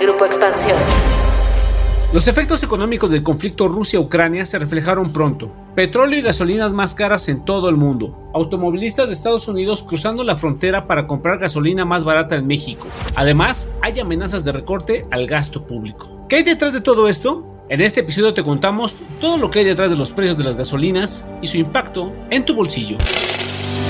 Grupo Expansión. Los efectos económicos del conflicto Rusia-Ucrania se reflejaron pronto. Petróleo y gasolinas más caras en todo el mundo. Automovilistas de Estados Unidos cruzando la frontera para comprar gasolina más barata en México. Además, hay amenazas de recorte al gasto público. ¿Qué hay detrás de todo esto? En este episodio te contamos todo lo que hay detrás de los precios de las gasolinas y su impacto en tu bolsillo.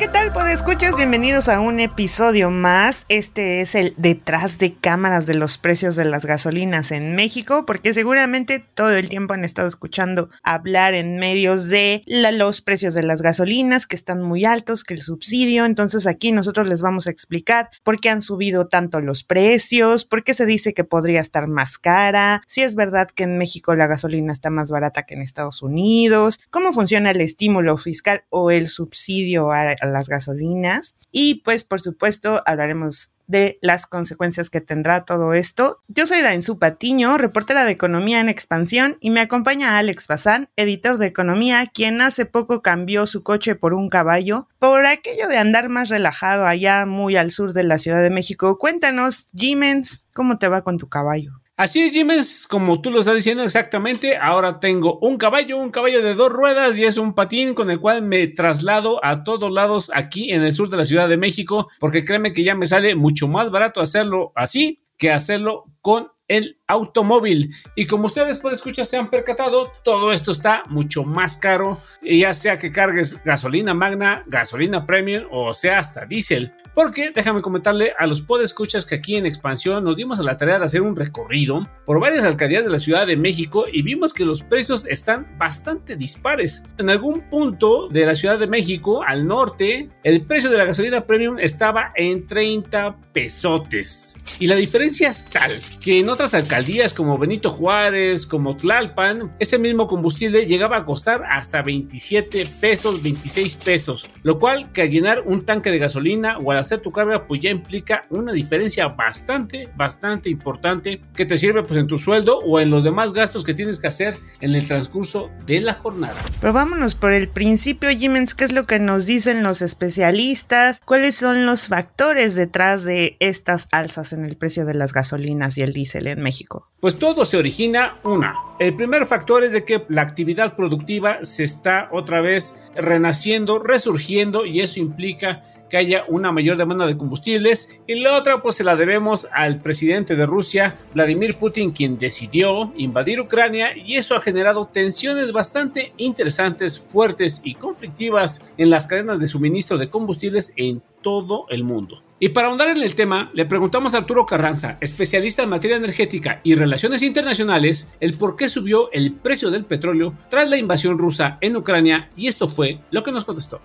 ¿Qué tal? Pues escuchas, bienvenidos a un episodio más. Este es el detrás de cámaras de los precios de las gasolinas en México, porque seguramente todo el tiempo han estado escuchando hablar en medios de los precios de las gasolinas que están muy altos, que el subsidio. Entonces aquí nosotros les vamos a explicar por qué han subido tanto los precios, por qué se dice que podría estar más cara, si es verdad que en México la gasolina está más barata que en Estados Unidos, cómo funciona el estímulo fiscal o el subsidio a a, las gasolinas y pues por supuesto hablaremos de las consecuencias que tendrá todo esto. Yo soy Dainzú Patiño, reportera de Economía en Expansión, y me acompaña Alex Bazán, editor de Economía, quien hace poco cambió su coche por un caballo por aquello de andar más relajado allá muy al sur de la Ciudad de México. Cuéntanos, Jimens, ¿cómo te va con tu caballo? Así es, Jiménez, como tú lo estás diciendo exactamente, ahora tengo un caballo, un caballo de dos ruedas y es un patín con el cual me traslado a todos lados aquí en el sur de la Ciudad de México, porque créeme que ya me sale mucho más barato hacerlo así que hacerlo con el automóvil. Y como ustedes pueden escuchar, se han percatado, todo esto está mucho más caro, ya sea que cargues gasolina magna, gasolina premium o sea hasta diésel. Porque déjame comentarle a los podescuchas que aquí en Expansión nos dimos a la tarea de hacer un recorrido por varias alcaldías de la Ciudad de México y vimos que los precios están bastante dispares. En algún punto de la Ciudad de México, al norte, el precio de la gasolina premium estaba en 30 pesotes. Y la diferencia es tal que en alcaldías como Benito Juárez, como Tlalpan, ese mismo combustible llegaba a costar hasta 27 pesos, 26 pesos, lo cual que al llenar un tanque de gasolina o al hacer tu carga pues ya implica una diferencia bastante, bastante importante que te sirve pues en tu sueldo o en los demás gastos que tienes que hacer en el transcurso de la jornada. Pero vámonos por el principio, Jimens, ¿qué es lo que nos dicen los especialistas? ¿Cuáles son los factores detrás de estas alzas en el precio de las gasolinas y el diésel en México? Pues todo se origina, una, el primer factor es de que la actividad productiva se está otra vez renaciendo, resurgiendo y eso implica que haya una mayor demanda de combustibles y la otra pues se la debemos al presidente de Rusia, Vladimir Putin, quien decidió invadir Ucrania y eso ha generado tensiones bastante interesantes, fuertes y conflictivas en las cadenas de suministro de combustibles en todo el mundo. Y para ahondar en el tema, le preguntamos a Arturo Carranza, especialista en materia energética y relaciones internacionales, el por qué subió el precio del petróleo tras la invasión rusa en Ucrania y esto fue lo que nos contestó.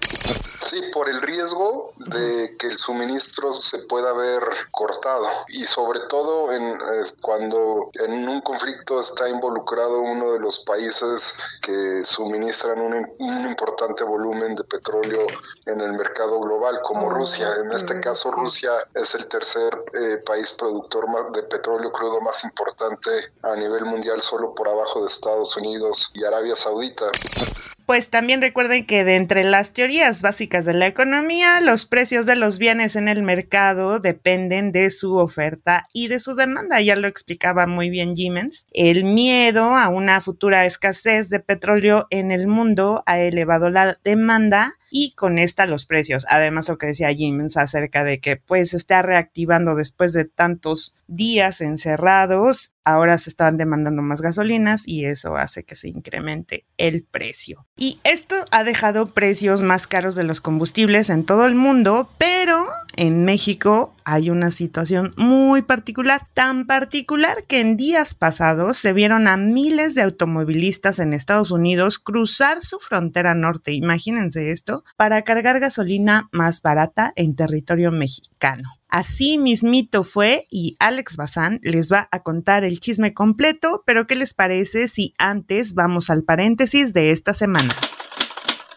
Sí, por el riesgo de que el suministro se pueda ver cortado y sobre todo en, cuando en un conflicto está involucrado uno de los países que suministran un, un importante volumen de petróleo en el mercado global como Rusia. En este caso Rusia es el tercer eh, país productor de petróleo crudo más importante a nivel mundial solo por abajo de Estados Unidos y Arabia Saudita. Pues también recuerden que de entre las teorías básicas de la economía, los precios de los bienes en el mercado dependen de su oferta y de su demanda. Ya lo explicaba muy bien Jimens. El miedo a una futura escasez de petróleo en el mundo ha elevado la demanda y con esta los precios. Además, lo que decía Jimens acerca de que pues se está reactivando después de tantos días encerrados, ahora se están demandando más gasolinas y eso hace que se incremente el precio. Y esto ha dejado precios más caros de los combustibles en todo el mundo, pero en México hay una situación muy particular, tan particular que en días pasados se vieron a miles de automovilistas en Estados Unidos cruzar su frontera norte, imagínense esto, para cargar gasolina más barata en territorio mexicano. Así mismito fue y Alex Bazán les va a contar el chisme completo, pero ¿qué les parece si antes vamos al paréntesis de esta semana?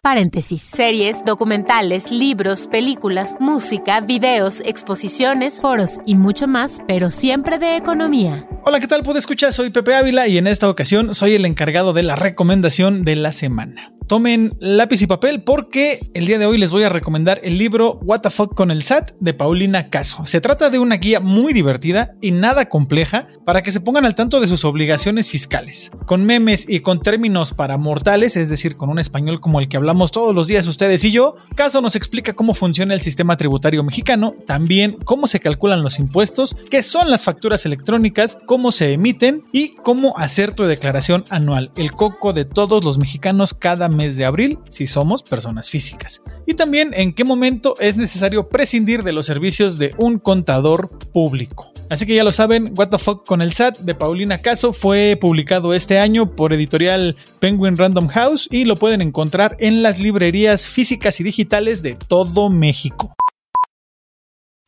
Paréntesis. Series, documentales, libros, películas, música, videos, exposiciones, foros y mucho más, pero siempre de economía. Hola, ¿qué tal? Puedo escuchar? Soy Pepe Ávila y en esta ocasión soy el encargado de la recomendación de la semana tomen lápiz y papel porque el día de hoy les voy a recomendar el libro What the Fuck con el SAT de Paulina Caso. Se trata de una guía muy divertida y nada compleja para que se pongan al tanto de sus obligaciones fiscales. Con memes y con términos para mortales, es decir, con un español como el que hablamos todos los días ustedes y yo, Caso nos explica cómo funciona el sistema tributario mexicano, también cómo se calculan los impuestos, qué son las facturas electrónicas, cómo se emiten y cómo hacer tu declaración anual, el coco de todos los mexicanos cada mes mes de abril si somos personas físicas. Y también en qué momento es necesario prescindir de los servicios de un contador público. Así que ya lo saben, What the Fuck con el SAT de Paulina Caso fue publicado este año por editorial Penguin Random House y lo pueden encontrar en las librerías físicas y digitales de todo México.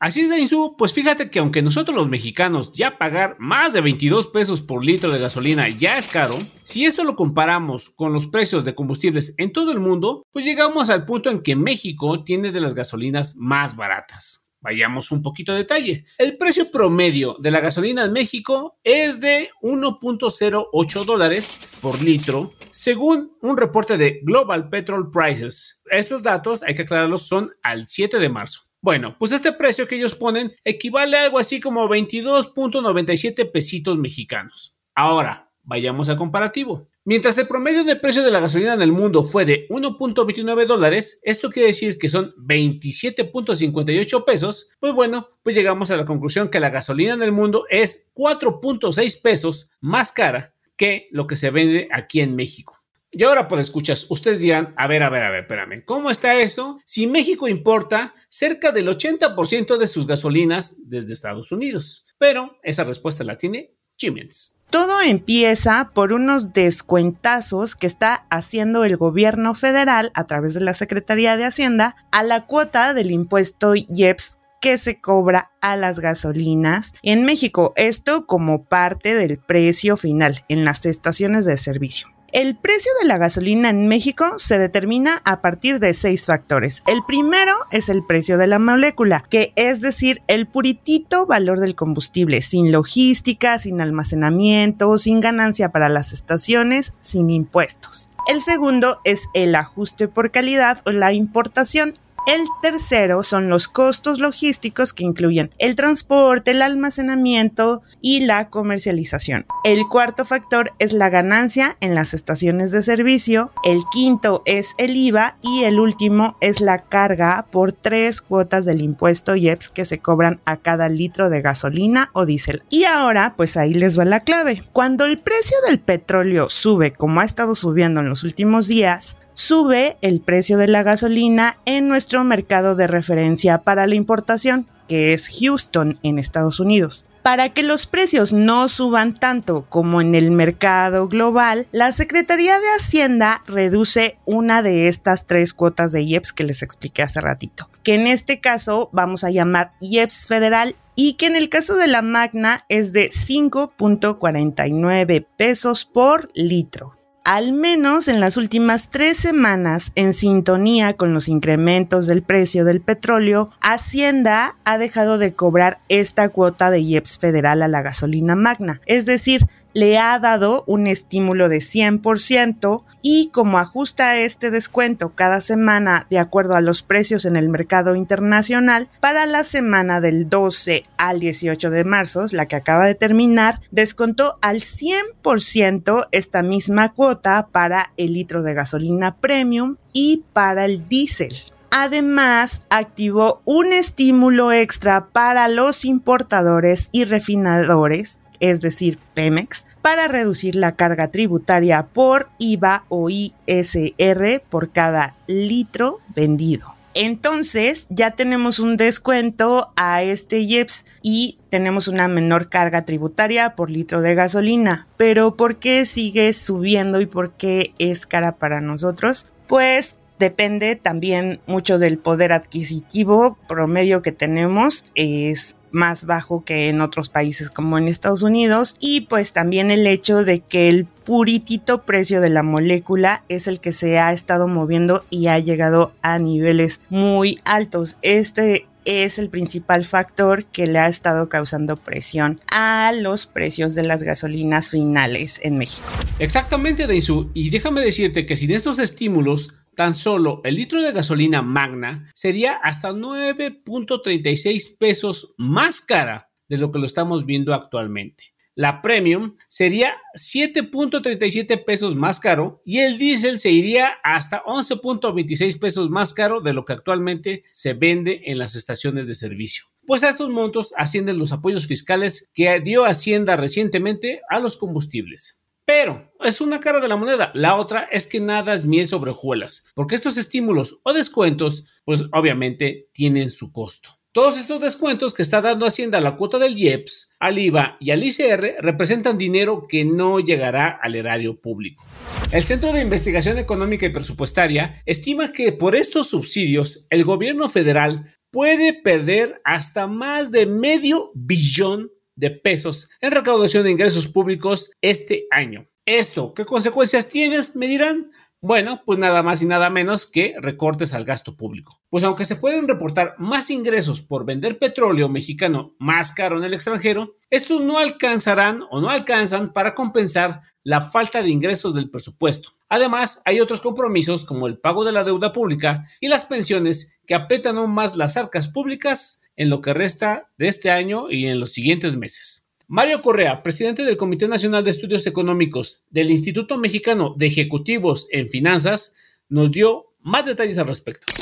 Así es, Dainzú, pues fíjate que aunque nosotros los mexicanos ya pagar más de 22 pesos por litro de gasolina ya es caro, si esto lo comparamos con los precios de combustibles en todo el mundo, pues llegamos al punto en que México tiene de las gasolinas más baratas. Vayamos un poquito a detalle. El precio promedio de la gasolina en México es de 1.08 dólares por litro, según un reporte de Global Petrol Prices. Estos datos, hay que aclararlos, son al 7 de marzo. Bueno, pues este precio que ellos ponen equivale a algo así como 22.97 pesitos mexicanos. Ahora, vayamos al comparativo. Mientras el promedio de precio de la gasolina en el mundo fue de 1.29 dólares, esto quiere decir que son 27.58 pesos, pues bueno, pues llegamos a la conclusión que la gasolina en el mundo es 4.6 pesos más cara que lo que se vende aquí en México. Y ahora, pues escuchas, ustedes dirán, a ver, a ver, a ver, espérame, ¿cómo está eso? Si México importa cerca del 80% de sus gasolinas desde Estados Unidos. Pero esa respuesta la tiene Siemens. Todo empieza por unos descuentazos que está haciendo el gobierno federal a través de la Secretaría de Hacienda a la cuota del impuesto IEPS que se cobra a las gasolinas en México. Esto como parte del precio final en las estaciones de servicio. El precio de la gasolina en México se determina a partir de seis factores. El primero es el precio de la molécula, que es decir, el puritito valor del combustible, sin logística, sin almacenamiento, sin ganancia para las estaciones, sin impuestos. El segundo es el ajuste por calidad o la importación, el tercero son los costos logísticos que incluyen el transporte, el almacenamiento y la comercialización. El cuarto factor es la ganancia en las estaciones de servicio. El quinto es el IVA y el último es la carga por tres cuotas del impuesto IEPS que se cobran a cada litro de gasolina o diésel. Y ahora, pues ahí les va la clave. Cuando el precio del petróleo sube como ha estado subiendo en los últimos días, sube el precio de la gasolina en nuestro mercado de referencia para la importación, que es Houston en Estados Unidos. Para que los precios no suban tanto como en el mercado global, la Secretaría de Hacienda reduce una de estas tres cuotas de IEPS que les expliqué hace ratito, que en este caso vamos a llamar IEPS federal y que en el caso de la Magna es de 5.49 pesos por litro al menos en las últimas tres semanas, en sintonía con los incrementos del precio del petróleo, Hacienda ha dejado de cobrar esta cuota de IEPS federal a la gasolina magna, es decir, le ha dado un estímulo de 100% y como ajusta este descuento cada semana de acuerdo a los precios en el mercado internacional, para la semana del 12 al 18 de marzo, la que acaba de terminar, descontó al 100% esta misma cuota para el litro de gasolina premium y para el diésel. Además, activó un estímulo extra para los importadores y refinadores es decir, Pemex, para reducir la carga tributaria por IVA o ISR por cada litro vendido. Entonces ya tenemos un descuento a este IEPS y tenemos una menor carga tributaria por litro de gasolina. Pero ¿por qué sigue subiendo y por qué es cara para nosotros? Pues depende también mucho del poder adquisitivo promedio que tenemos. Es más bajo que en otros países como en Estados Unidos y pues también el hecho de que el puritito precio de la molécula es el que se ha estado moviendo y ha llegado a niveles muy altos. Este es el principal factor que le ha estado causando presión a los precios de las gasolinas finales en México. Exactamente, Deisu. Y déjame decirte que sin estos estímulos, tan solo el litro de gasolina magna sería hasta 9.36 pesos más cara de lo que lo estamos viendo actualmente. La premium sería 7.37 pesos más caro y el diésel se iría hasta 11.26 pesos más caro de lo que actualmente se vende en las estaciones de servicio. Pues a estos montos ascienden los apoyos fiscales que dio Hacienda recientemente a los combustibles. Pero es una cara de la moneda. La otra es que nada es miel sobre hojuelas, porque estos estímulos o descuentos, pues obviamente tienen su costo. Todos estos descuentos que está dando Hacienda a la cuota del IEPS, al IVA y al ICR representan dinero que no llegará al erario público. El Centro de Investigación Económica y Presupuestaria estima que por estos subsidios el gobierno federal puede perder hasta más de medio billón de pesos en recaudación de ingresos públicos este año. ¿Esto qué consecuencias tienes? Me dirán. Bueno, pues nada más y nada menos que recortes al gasto público. Pues aunque se pueden reportar más ingresos por vender petróleo mexicano más caro en el extranjero, estos no alcanzarán o no alcanzan para compensar la falta de ingresos del presupuesto. Además, hay otros compromisos como el pago de la deuda pública y las pensiones que apretan aún más las arcas públicas en lo que resta de este año y en los siguientes meses. Mario Correa, presidente del Comité Nacional de Estudios Económicos del Instituto Mexicano de Ejecutivos en Finanzas, nos dio más detalles al respecto.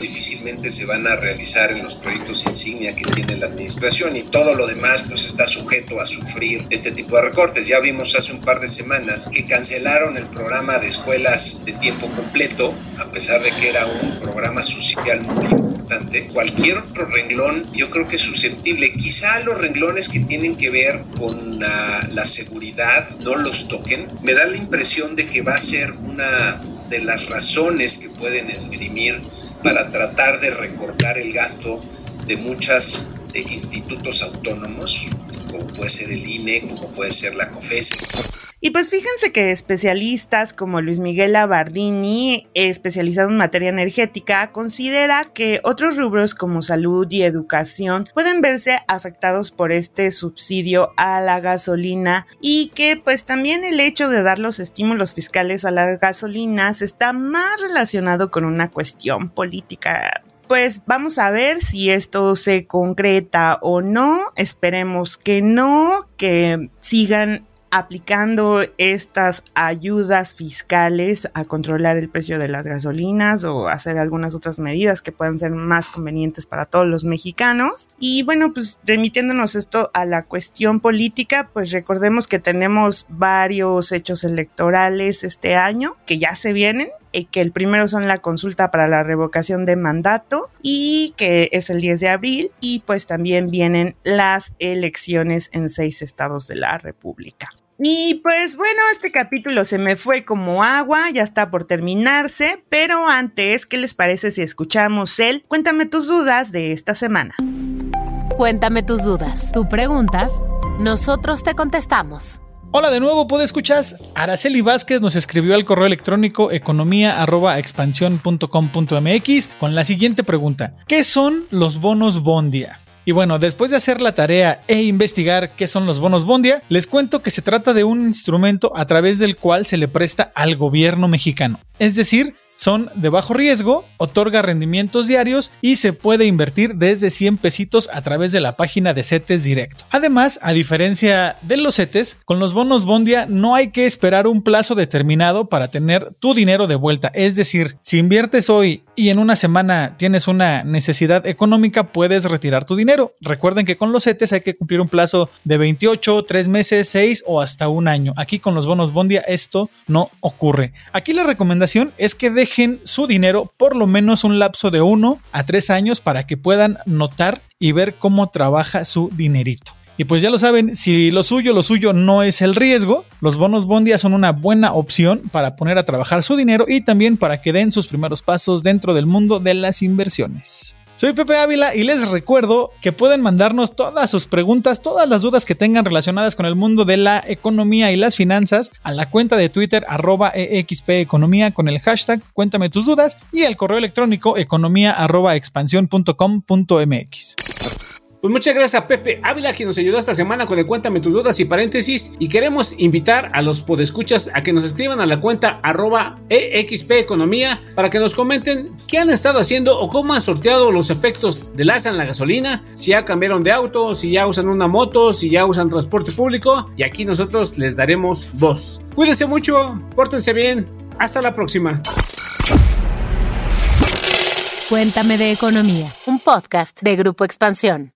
Difícilmente se van a realizar en los proyectos insignia que tiene la administración y todo lo demás pues está sujeto a sufrir este tipo de recortes. Ya vimos hace un par de semanas que cancelaron el programa de escuelas de tiempo completo, a pesar de que era un programa social muy Cualquier otro renglón yo creo que es susceptible. Quizá los renglones que tienen que ver con la, la seguridad no los toquen. Me da la impresión de que va a ser una de las razones que pueden esgrimir para tratar de recortar el gasto de muchos institutos autónomos, como puede ser el INE, como puede ser la COFES. Y pues fíjense que especialistas como Luis Miguel Abardini, especializado en materia energética, considera que otros rubros como salud y educación pueden verse afectados por este subsidio a la gasolina y que pues también el hecho de dar los estímulos fiscales a las gasolinas está más relacionado con una cuestión política pues vamos a ver si esto se concreta o no. Esperemos que no, que sigan aplicando estas ayudas fiscales a controlar el precio de las gasolinas o hacer algunas otras medidas que puedan ser más convenientes para todos los mexicanos. Y bueno, pues remitiéndonos esto a la cuestión política, pues recordemos que tenemos varios hechos electorales este año que ya se vienen que el primero son la consulta para la revocación de mandato y que es el 10 de abril y pues también vienen las elecciones en seis estados de la República. Y pues bueno, este capítulo se me fue como agua, ya está por terminarse, pero antes, ¿qué les parece si escuchamos el Cuéntame tus dudas de esta semana? Cuéntame tus dudas. Tú preguntas, nosotros te contestamos. Hola de nuevo, ¿puedo escuchas? Araceli Vázquez nos escribió al correo electrónico economía.expansión.com.mx con la siguiente pregunta. ¿Qué son los bonos Bondia? Y bueno, después de hacer la tarea e investigar qué son los bonos Bondia, les cuento que se trata de un instrumento a través del cual se le presta al gobierno mexicano. Es decir, son de bajo riesgo, otorga rendimientos diarios y se puede invertir desde 100 pesitos a través de la página de CETES directo. Además, a diferencia de los CETES, con los bonos Bondia no hay que esperar un plazo determinado para tener tu dinero de vuelta. Es decir, si inviertes hoy y en una semana tienes una necesidad económica, puedes retirar tu dinero. Recuerden que con los CETES hay que cumplir un plazo de 28, 3 meses, 6 o hasta un año. Aquí con los bonos Bondia esto no ocurre. Aquí la recomendación es que dejen su dinero por lo menos un lapso de 1 a 3 años para que puedan notar y ver cómo trabaja su dinerito. Y pues ya lo saben, si lo suyo, lo suyo no es el riesgo, los bonos Bondia son una buena opción para poner a trabajar su dinero y también para que den sus primeros pasos dentro del mundo de las inversiones. Soy Pepe Ávila y les recuerdo que pueden mandarnos todas sus preguntas, todas las dudas que tengan relacionadas con el mundo de la economía y las finanzas a la cuenta de Twitter arroba expeconomía con el hashtag cuéntame tus dudas y al correo electrónico economía arroba expansión.com.mx. Pues muchas gracias a Pepe Ávila, quien nos ayudó esta semana con el Cuéntame tus dudas y paréntesis. Y queremos invitar a los podescuchas a que nos escriban a la cuenta arroba Economía para que nos comenten qué han estado haciendo o cómo han sorteado los efectos del alza en la gasolina, si ya cambiaron de auto, si ya usan una moto, si ya usan transporte público. Y aquí nosotros les daremos voz. Cuídense mucho, pórtense bien. Hasta la próxima. Cuéntame de Economía, un podcast de Grupo Expansión.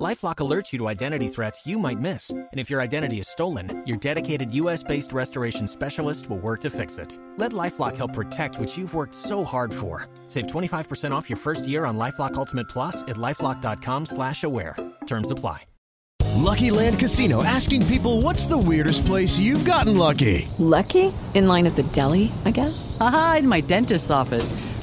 LifeLock alerts you to identity threats you might miss, and if your identity is stolen, your dedicated U.S.-based restoration specialist will work to fix it. Let LifeLock help protect what you've worked so hard for. Save 25% off your first year on LifeLock Ultimate Plus at lifeLock.com/slash-aware. Terms apply. Lucky Land Casino asking people, "What's the weirdest place you've gotten lucky?" Lucky in line at the deli, I guess. Aha, in my dentist's office.